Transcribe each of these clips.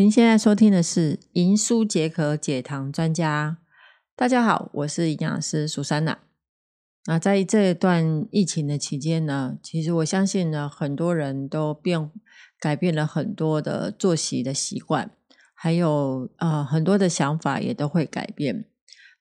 您现在收听的是《银书解渴解糖专家》。大家好，我是营养师苏珊娜。那在这段疫情的期间呢，其实我相信呢，很多人都变改变了很多的作息的习惯，还有呃很多的想法也都会改变。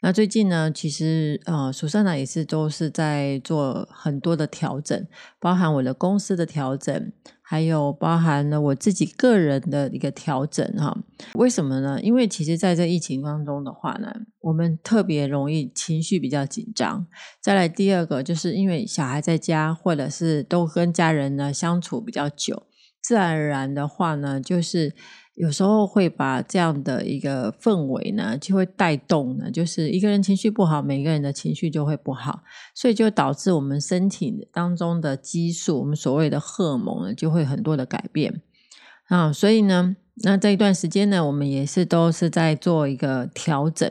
那最近呢，其实呃，苏珊娜也是都是在做很多的调整，包含我的公司的调整，还有包含了我自己个人的一个调整哈。为什么呢？因为其实在这疫情当中的话呢，我们特别容易情绪比较紧张。再来第二个，就是因为小孩在家，或者是都跟家人呢相处比较久，自然而然的话呢，就是。有时候会把这样的一个氛围呢，就会带动呢，就是一个人情绪不好，每个人的情绪就会不好，所以就导致我们身体当中的激素，我们所谓的荷尔蒙呢，就会很多的改变啊。所以呢，那这一段时间呢，我们也是都是在做一个调整，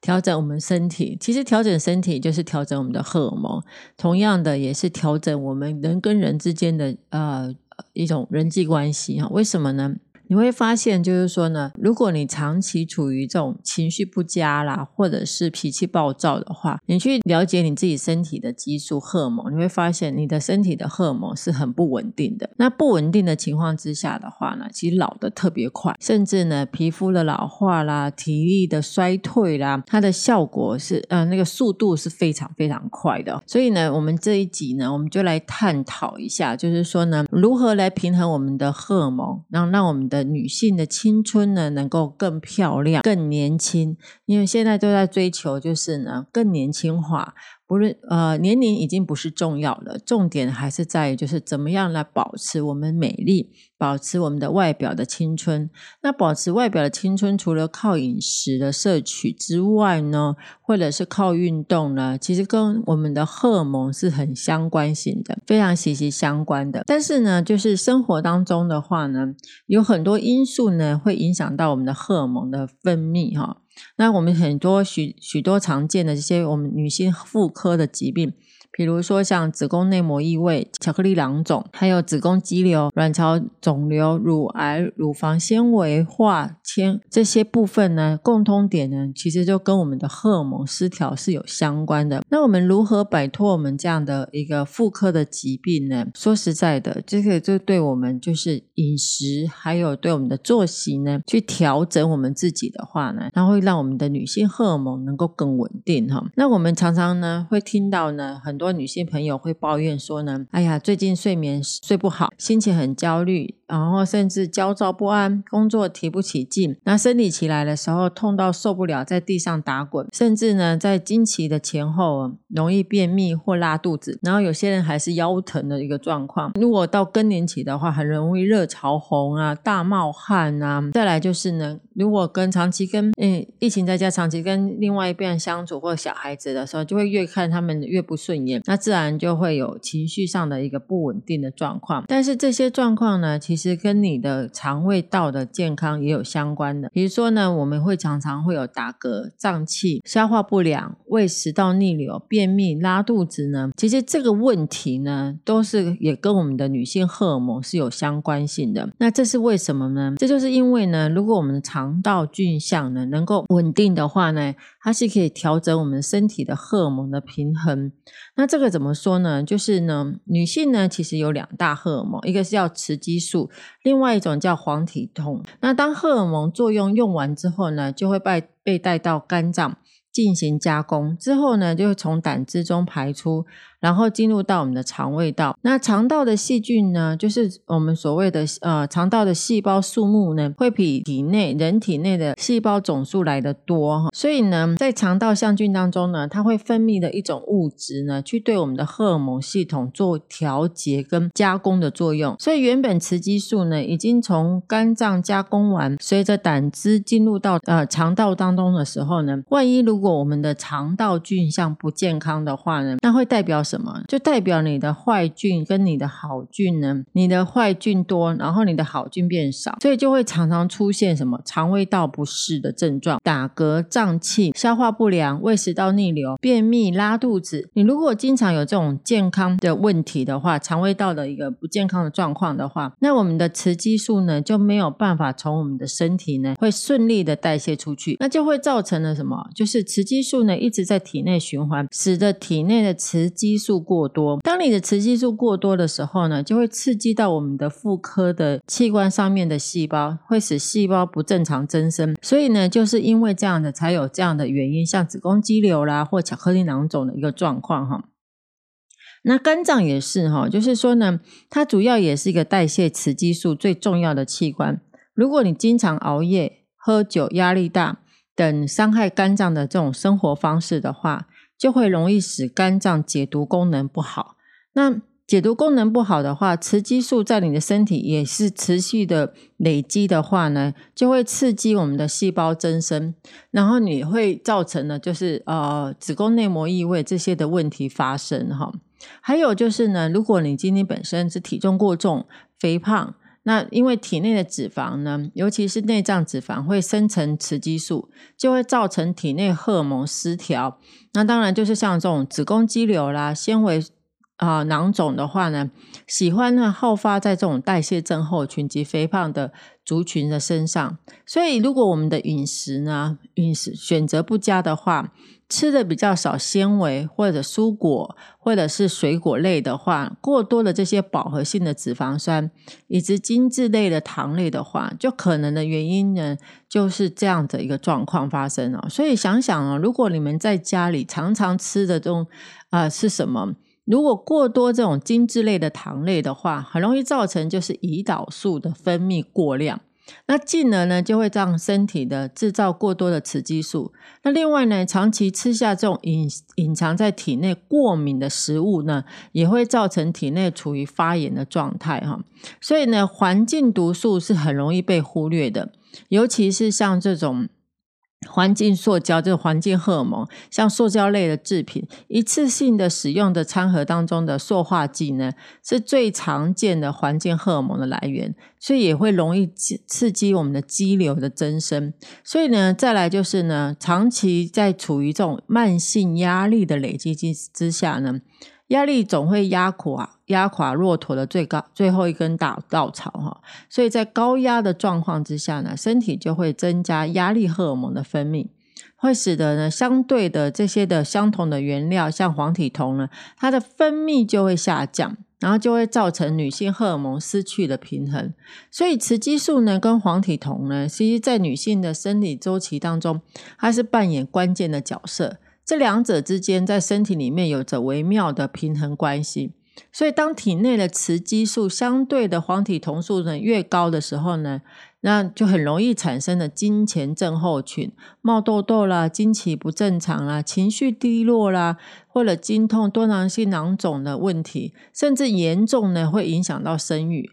调整我们身体。其实调整身体就是调整我们的荷尔蒙，同样的也是调整我们人跟人之间的呃一种人际关系哈。为什么呢？你会发现，就是说呢，如果你长期处于这种情绪不佳啦，或者是脾气暴躁的话，你去了解你自己身体的激素荷尔蒙，你会发现你的身体的荷尔蒙是很不稳定的。那不稳定的情况之下的话呢，其实老的特别快，甚至呢，皮肤的老化啦，体力的衰退啦，它的效果是呃那个速度是非常非常快的。所以呢，我们这一集呢，我们就来探讨一下，就是说呢，如何来平衡我们的荷尔蒙，让让我们的。的女性的青春呢，能够更漂亮、更年轻，因为现在都在追求，就是呢更年轻化。不论呃年龄已经不是重要了，重点还是在于就是怎么样来保持我们美丽，保持我们的外表的青春。那保持外表的青春，除了靠饮食的摄取之外呢，或者是靠运动呢，其实跟我们的荷尔蒙是很相关性的，非常息息相关的。但是呢，就是生活当中的话呢，有很多因素呢会影响到我们的荷尔蒙的分泌哈。那我们很多许许多常见的这些我们女性妇科的疾病。比如说像子宫内膜异位、巧克力囊肿，还有子宫肌瘤、卵巢肿瘤、乳癌、乳房纤维化纤这些部分呢，共通点呢，其实就跟我们的荷尔蒙失调是有相关的。那我们如何摆脱我们这样的一个妇科的疾病呢？说实在的，这个就对我们就是饮食，还有对我们的作息呢，去调整我们自己的话呢，它会让我们的女性荷尔蒙能够更稳定哈。那我们常常呢会听到呢很多。多女性朋友会抱怨说呢，哎呀，最近睡眠睡不好，心情很焦虑。然后甚至焦躁不安，工作提不起劲。那生理期来的时候，痛到受不了，在地上打滚。甚至呢，在经期的前后，容易便秘或拉肚子。然后有些人还是腰疼的一个状况。如果到更年期的话，很容易热潮红啊，大冒汗啊。再来就是呢，如果跟长期跟嗯疫情在家，长期跟另外一边相处或小孩子的时候，就会越看他们越不顺眼，那自然就会有情绪上的一个不稳定的状况。但是这些状况呢，其。其实跟你的肠胃道的健康也有相关的，比如说呢，我们会常常会有打嗝、胀气、消化不良、胃食道逆流、便秘、拉肚子呢。其实这个问题呢，都是也跟我们的女性荷尔蒙是有相关性的。那这是为什么呢？这就是因为呢，如果我们的肠道菌相呢能够稳定的话呢，它是可以调整我们身体的荷尔蒙的平衡。那这个怎么说呢？就是呢，女性呢其实有两大荷尔蒙，一个是叫雌激素。另外一种叫黄体酮，那当荷尔蒙作用用完之后呢，就会被被带到肝脏进行加工，之后呢，就会从胆汁中排出。然后进入到我们的肠胃道，那肠道的细菌呢，就是我们所谓的呃肠道的细胞数目呢，会比体内人体内的细胞总数来的多哈。所以呢，在肠道象菌当中呢，它会分泌的一种物质呢，去对我们的荷尔蒙系统做调节跟加工的作用。所以原本雌激素呢，已经从肝脏加工完，随着胆汁进入到呃肠道当中的时候呢，万一如果我们的肠道菌相不健康的话呢，那会代表什什么？就代表你的坏菌跟你的好菌呢，你的坏菌多，然后你的好菌变少，所以就会常常出现什么肠胃道不适的症状，打嗝、胀气、消化不良、胃食道逆流、便秘、拉肚子。你如果经常有这种健康的问题的话，肠胃道的一个不健康的状况的话，那我们的雌激素呢就没有办法从我们的身体呢会顺利的代谢出去，那就会造成了什么？就是雌激素呢一直在体内循环，使得体内的雌激激素过多。当你的雌激素过多的时候呢，就会刺激到我们的妇科的器官上面的细胞，会使细胞不正常增生。所以呢，就是因为这样的才有这样的原因，像子宫肌瘤啦或巧克力囊肿的一个状况哈。那肝脏也是哈，就是说呢，它主要也是一个代谢雌激素最重要的器官。如果你经常熬夜、喝酒、压力大等伤害肝脏的这种生活方式的话，就会容易使肝脏解毒功能不好。那解毒功能不好的话，雌激素在你的身体也是持续的累积的话呢，就会刺激我们的细胞增生，然后你会造成呢，就是呃子宫内膜异位这些的问题发生哈。还有就是呢，如果你今天本身是体重过重、肥胖，那因为体内的脂肪呢，尤其是内脏脂肪会生成雌激素，就会造成体内荷尔蒙失调。那当然就是像这种子宫肌瘤啦、纤维啊囊肿的话呢，喜欢呢好发在这种代谢症候群及肥胖的族群的身上。所以，如果我们的饮食呢，饮食选择不佳的话，吃的比较少纤维或者蔬果或者是水果类的话，过多的这些饱和性的脂肪酸以及精致类的糖类的话，就可能的原因呢，就是这样的一个状况发生了。所以想想啊，如果你们在家里常常吃的这种啊是什么？如果过多这种精致类的糖类的话，很容易造成就是胰岛素的分泌过量。那进而呢，就会让身体的制造过多的雌激素。那另外呢，长期吃下这种隐隐藏在体内过敏的食物呢，也会造成体内处于发炎的状态哈。所以呢，环境毒素是很容易被忽略的，尤其是像这种。环境塑胶就是环境荷尔蒙，像塑胶类的制品，一次性的使用的餐盒当中的塑化剂呢，是最常见的环境荷尔蒙的来源，所以也会容易刺激我们的肌瘤的增生。所以呢，再来就是呢，长期在处于这种慢性压力的累积之之下呢。压力总会压垮压垮骆驼的最高最后一根大稻草哈，所以在高压的状况之下呢，身体就会增加压力荷尔蒙的分泌，会使得呢相对的这些的相同的原料，像黄体酮呢，它的分泌就会下降，然后就会造成女性荷尔蒙失去了平衡。所以雌激素呢跟黄体酮呢，其实在女性的生理周期当中，它是扮演关键的角色。这两者之间在身体里面有着微妙的平衡关系，所以当体内的雌激素相对的黄体酮素呢越高的时候呢，那就很容易产生的经前症候群，冒痘痘啦、经期不正常啦、情绪低落啦，或者经痛、多囊性囊肿的问题，甚至严重呢会影响到生育。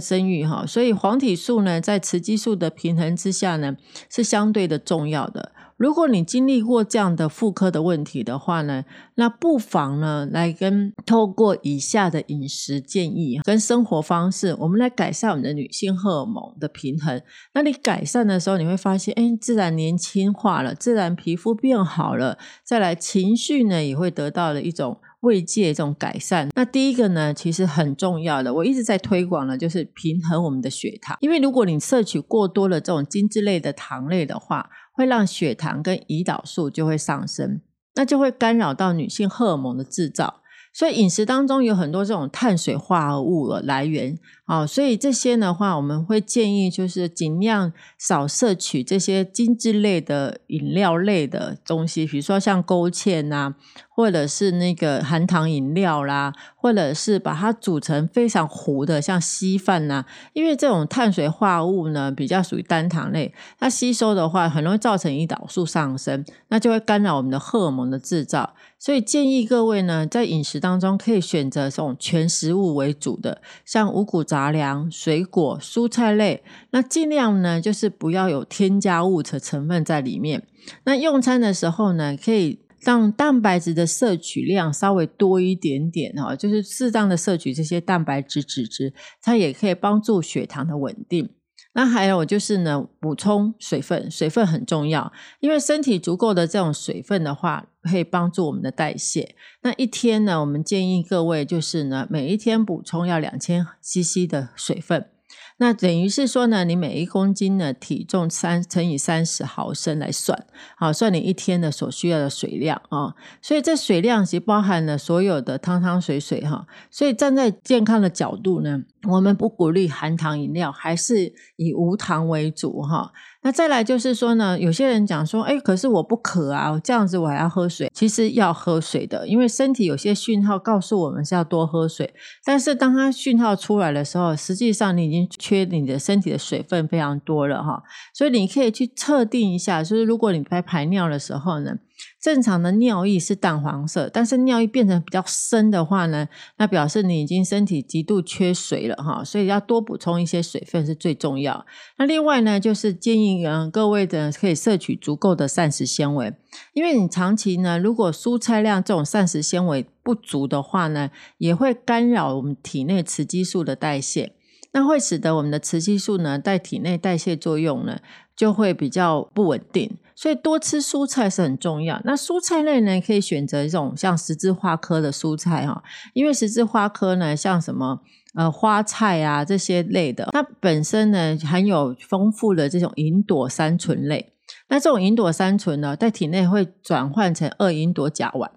生育哈，所以黄体素呢在雌激素的平衡之下呢是相对的重要的。如果你经历过这样的妇科的问题的话呢，那不妨呢来跟透过以下的饮食建议跟生活方式，我们来改善我们的女性荷尔蒙的平衡。那你改善的时候，你会发现，哎，自然年轻化了，自然皮肤变好了，再来情绪呢也会得到了一种。慰藉这种改善，那第一个呢，其实很重要的，我一直在推广的，就是平衡我们的血糖。因为如果你摄取过多的这种精制类的糖类的话，会让血糖跟胰岛素就会上升，那就会干扰到女性荷尔蒙的制造。所以饮食当中有很多这种碳水化合物的来源，哦，所以这些的话，我们会建议就是尽量少摄取这些精致类的饮料类的东西，比如说像勾芡呐。或者是那个含糖饮料啦，或者是把它煮成非常糊的，像稀饭呐。因为这种碳水化物呢，比较属于单糖类，它吸收的话很容易造成胰岛素上升，那就会干扰我们的荷尔蒙的制造。所以建议各位呢，在饮食当中可以选择这种全食物为主的，像五谷杂杂粮、水果、蔬菜类。那尽量呢，就是不要有添加物的成分在里面。那用餐的时候呢，可以。让蛋白质的摄取量稍微多一点点哈，就是适当的摄取这些蛋白质、脂质，它也可以帮助血糖的稳定。那还有就是呢，补充水分，水分很重要，因为身体足够的这种水分的话，可以帮助我们的代谢。那一天呢，我们建议各位就是呢，每一天补充要两千 CC 的水分。那等于是说呢，你每一公斤的体重三乘以三十毫升来算，好算你一天的所需要的水量啊。所以这水量其实包含了所有的汤汤水水哈。所以站在健康的角度呢，我们不鼓励含糖饮料，还是以无糖为主哈。那再来就是说呢，有些人讲说，哎，可是我不渴啊，这样子我还要喝水。其实要喝水的，因为身体有些讯号告诉我们是要多喝水。但是当它讯号出来的时候，实际上你已经缺你的身体的水分非常多了哈。所以你可以去测定一下，就是如果你在排尿的时候呢。正常的尿液是淡黄色，但是尿液变成比较深的话呢，那表示你已经身体极度缺水了哈，所以要多补充一些水分是最重要。那另外呢，就是建议嗯各位的可以摄取足够的膳食纤维，因为你长期呢，如果蔬菜量这种膳食纤维不足的话呢，也会干扰我们体内雌激素的代谢。那会使得我们的雌激素呢，在体内代谢作用呢，就会比较不稳定。所以多吃蔬菜是很重要。那蔬菜类呢，可以选择一种像十字花科的蔬菜哈，因为十字花科呢，像什么呃花菜啊这些类的，它本身呢含有丰富的这种吲哚三醇类。那这种吲哚三醇呢，在体内会转换成二吲哚甲烷。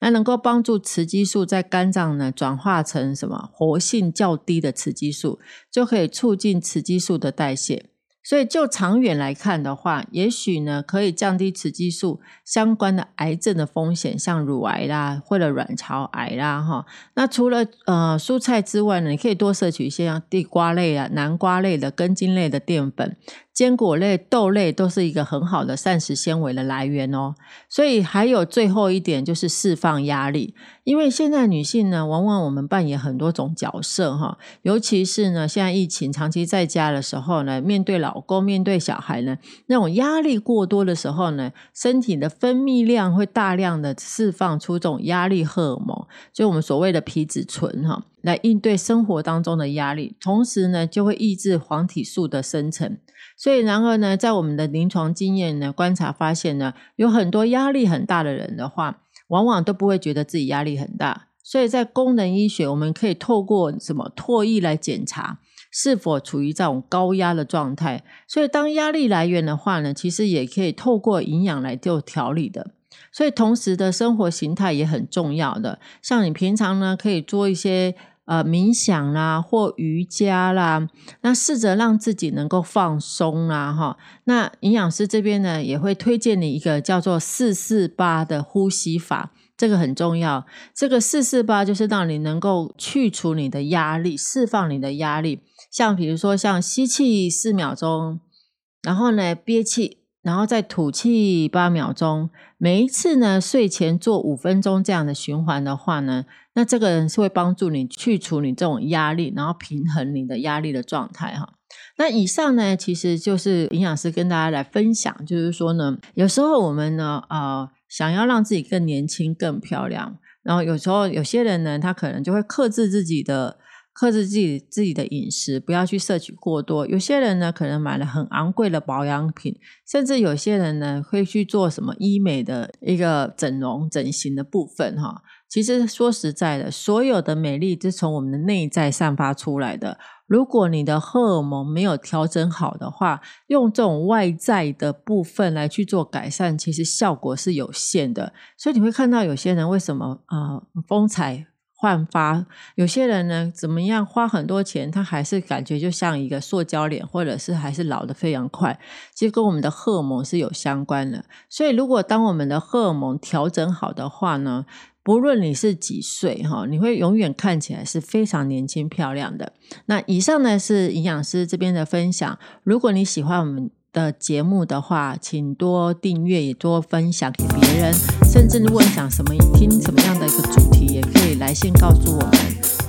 那能够帮助雌激素在肝脏呢转化成什么活性较低的雌激素，就可以促进雌激素的代谢。所以就长远来看的话，也许呢可以降低雌激素相关的癌症的风险，像乳癌啦或者卵巢癌啦哈。那除了呃蔬菜之外呢，你可以多摄取一些像地瓜类啊、南瓜类的根茎类的淀粉。坚果类、豆类都是一个很好的膳食纤维的来源哦。所以还有最后一点就是释放压力，因为现在女性呢，往往我们扮演很多种角色哈，尤其是呢，现在疫情长期在家的时候呢，面对老公、面对小孩呢，那种压力过多的时候呢，身体的分泌量会大量的释放出这种压力荷尔蒙，就我们所谓的皮质醇哈。来应对生活当中的压力，同时呢，就会抑制黄体素的生成。所以，然而呢，在我们的临床经验呢，观察发现呢，有很多压力很大的人的话，往往都不会觉得自己压力很大。所以在功能医学，我们可以透过什么唾液来检查是否处于这种高压的状态。所以，当压力来源的话呢，其实也可以透过营养来做调理的。所以，同时的生活形态也很重要的。像你平常呢，可以做一些呃冥想啦，或瑜伽啦，那试着让自己能够放松啦，哈。那营养师这边呢，也会推荐你一个叫做四四八的呼吸法，这个很重要。这个四四八就是让你能够去除你的压力，释放你的压力。像比如说，像吸气四秒钟，然后呢憋气。然后再吐气八秒钟，每一次呢睡前做五分钟这样的循环的话呢，那这个人是会帮助你去除你这种压力，然后平衡你的压力的状态哈。那以上呢其实就是营养师跟大家来分享，就是说呢，有时候我们呢呃想要让自己更年轻、更漂亮，然后有时候有些人呢他可能就会克制自己的。克制自己自己的饮食，不要去摄取过多。有些人呢，可能买了很昂贵的保养品，甚至有些人呢，会去做什么医美的一个整容、整形的部分。哈，其实说实在的，所有的美丽是从我们的内在散发出来的。如果你的荷尔蒙没有调整好的话，用这种外在的部分来去做改善，其实效果是有限的。所以你会看到有些人为什么啊，风采。焕发，有些人呢，怎么样花很多钱，他还是感觉就像一个塑胶脸，或者是还是老的非常快。其实跟我们的荷尔蒙是有相关的。所以，如果当我们的荷尔蒙调整好的话呢，不论你是几岁哈，你会永远看起来是非常年轻漂亮的。那以上呢是营养师这边的分享。如果你喜欢我们，的节目的话，请多订阅，也多分享给别人。甚至如果你想什么听什么样的一个主题，也可以来信告诉我们。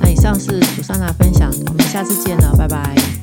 那以上是楚珊娜分享，我们下次见了，拜拜。